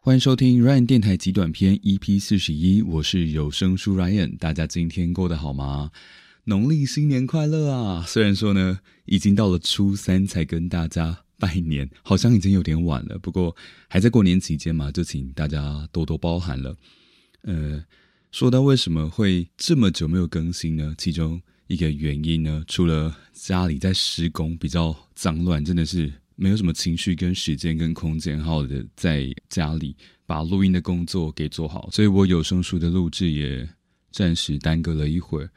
欢迎收听 Ryan 电台极短篇 EP 四十一，我是有声书 Ryan，大家今天过得好吗？农历新年快乐啊！虽然说呢，已经到了初三才跟大家拜年，好像已经有点晚了。不过还在过年期间嘛，就请大家多多包涵了。呃，说到为什么会这么久没有更新呢？其中一个原因呢，除了家里在施工比较脏乱，真的是。没有什么情绪、跟时间、跟空间，好的在家里把录音的工作给做好，所以我有声书的录制也暂时耽搁了一会儿。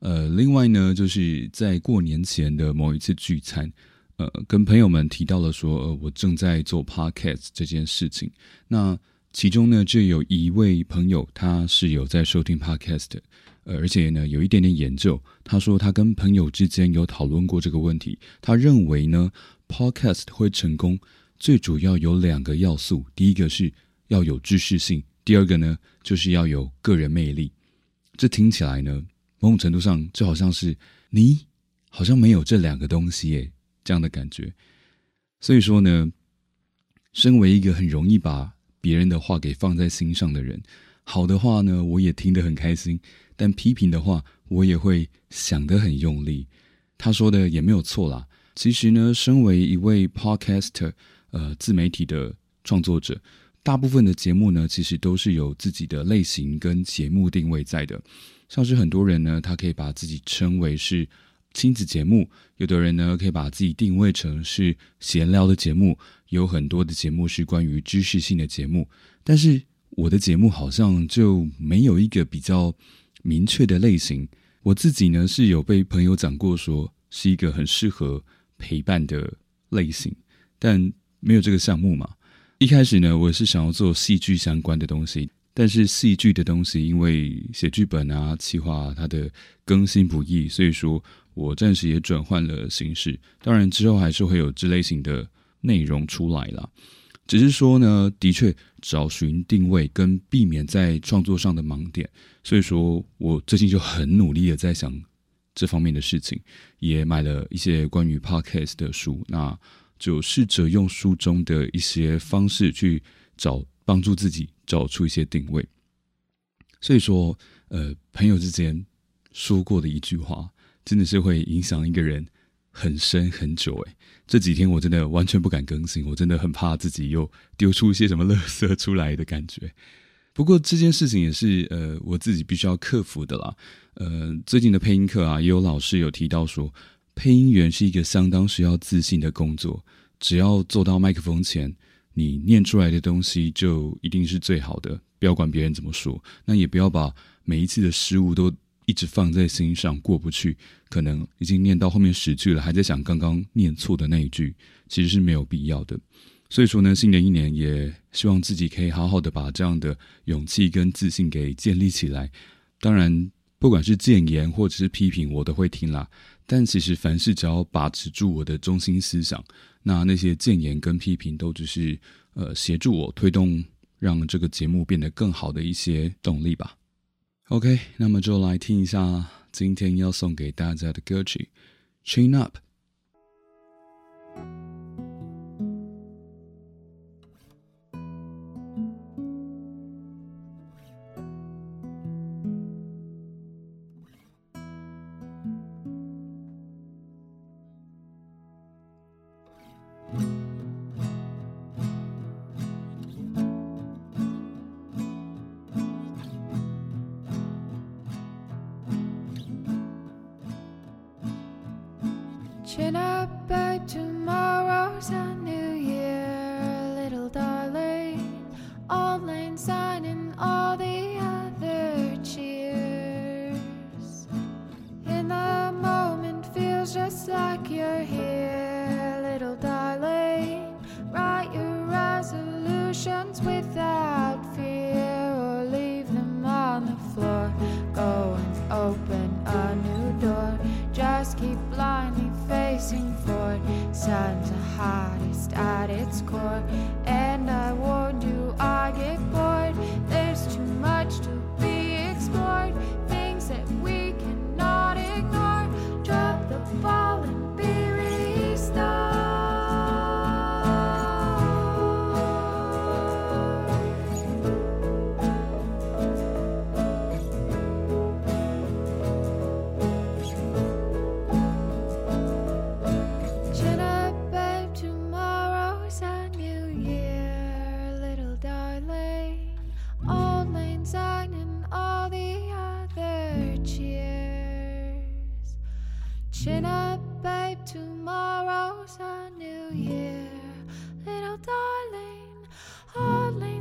呃，另外呢，就是在过年前的某一次聚餐，呃，跟朋友们提到了说，呃，我正在做 podcast 这件事情。那其中呢，就有一位朋友，他是有在收听 podcast，呃，而且呢，有一点点研究。他说，他跟朋友之间有讨论过这个问题，他认为呢。Podcast 会成功，最主要有两个要素：第一个是要有知识性，第二个呢就是要有个人魅力。这听起来呢，某种程度上就好像是你好像没有这两个东西耶，这样的感觉。所以说呢，身为一个很容易把别人的话给放在心上的人，好的话呢我也听得很开心，但批评的话我也会想得很用力。他说的也没有错啦。其实呢，身为一位 podcaster，呃，自媒体的创作者，大部分的节目呢，其实都是有自己的类型跟节目定位在的。像是很多人呢，他可以把自己称为是亲子节目；有的人呢，可以把自己定位成是闲聊的节目。有很多的节目是关于知识性的节目，但是我的节目好像就没有一个比较明确的类型。我自己呢，是有被朋友讲过，说是一个很适合。陪伴的类型，但没有这个项目嘛。一开始呢，我是想要做戏剧相关的东西，但是戏剧的东西因为写剧本啊、企划它的更新不易，所以说我暂时也转换了形式。当然之后还是会有这类型的内容出来啦。只是说呢，的确找寻定位跟避免在创作上的盲点，所以说我最近就很努力的在想。这方面的事情，也买了一些关于 podcast 的书，那就试着用书中的一些方式去找帮助自己找出一些定位。所以说，呃，朋友之间说过的一句话，真的是会影响一个人很深很久。诶，这几天我真的完全不敢更新，我真的很怕自己又丢出一些什么垃圾出来的感觉。不过这件事情也是呃我自己必须要克服的啦。呃，最近的配音课啊，也有老师有提到说，配音员是一个相当需要自信的工作。只要坐到麦克风前，你念出来的东西就一定是最好的。不要管别人怎么说，那也不要把每一次的失误都一直放在心上过不去。可能已经念到后面十句了，还在想刚刚念错的那一句，其实是没有必要的。所以说呢，新的一年也希望自己可以好好的把这样的勇气跟自信给建立起来。当然，不管是谏言或者是批评，我都会听啦。但其实凡事只要把持住我的中心思想，那那些谏言跟批评都只是呃协助我推动让这个节目变得更好的一些动力吧。OK，那么就来听一下今天要送给大家的歌曲《Chain Up》。Chin up by tomorrow's a And. Chin up, babe, tomorrow's a new year. Little darling,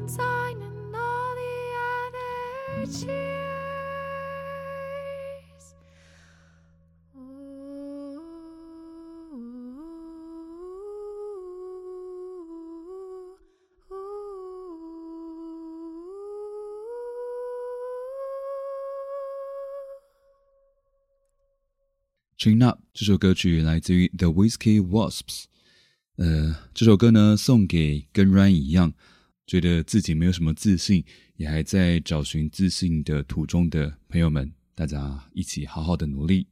syne and all the other cheers. Chin Up 这首歌曲来自于 The Whiskey Wasps。呃，这首歌呢送给跟 Ryan 一样，觉得自己没有什么自信，也还在找寻自信的途中的朋友们，大家一起好好的努力。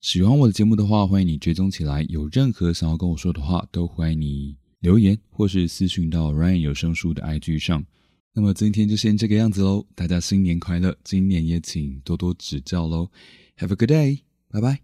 喜欢我的节目的话，欢迎你追踪起来。有任何想要跟我说的话，都欢迎你留言或是私讯到 Ryan 有声书的 IG 上。那么今天就先这个样子喽，大家新年快乐！今年也请多多指教喽。Have a good day，拜拜。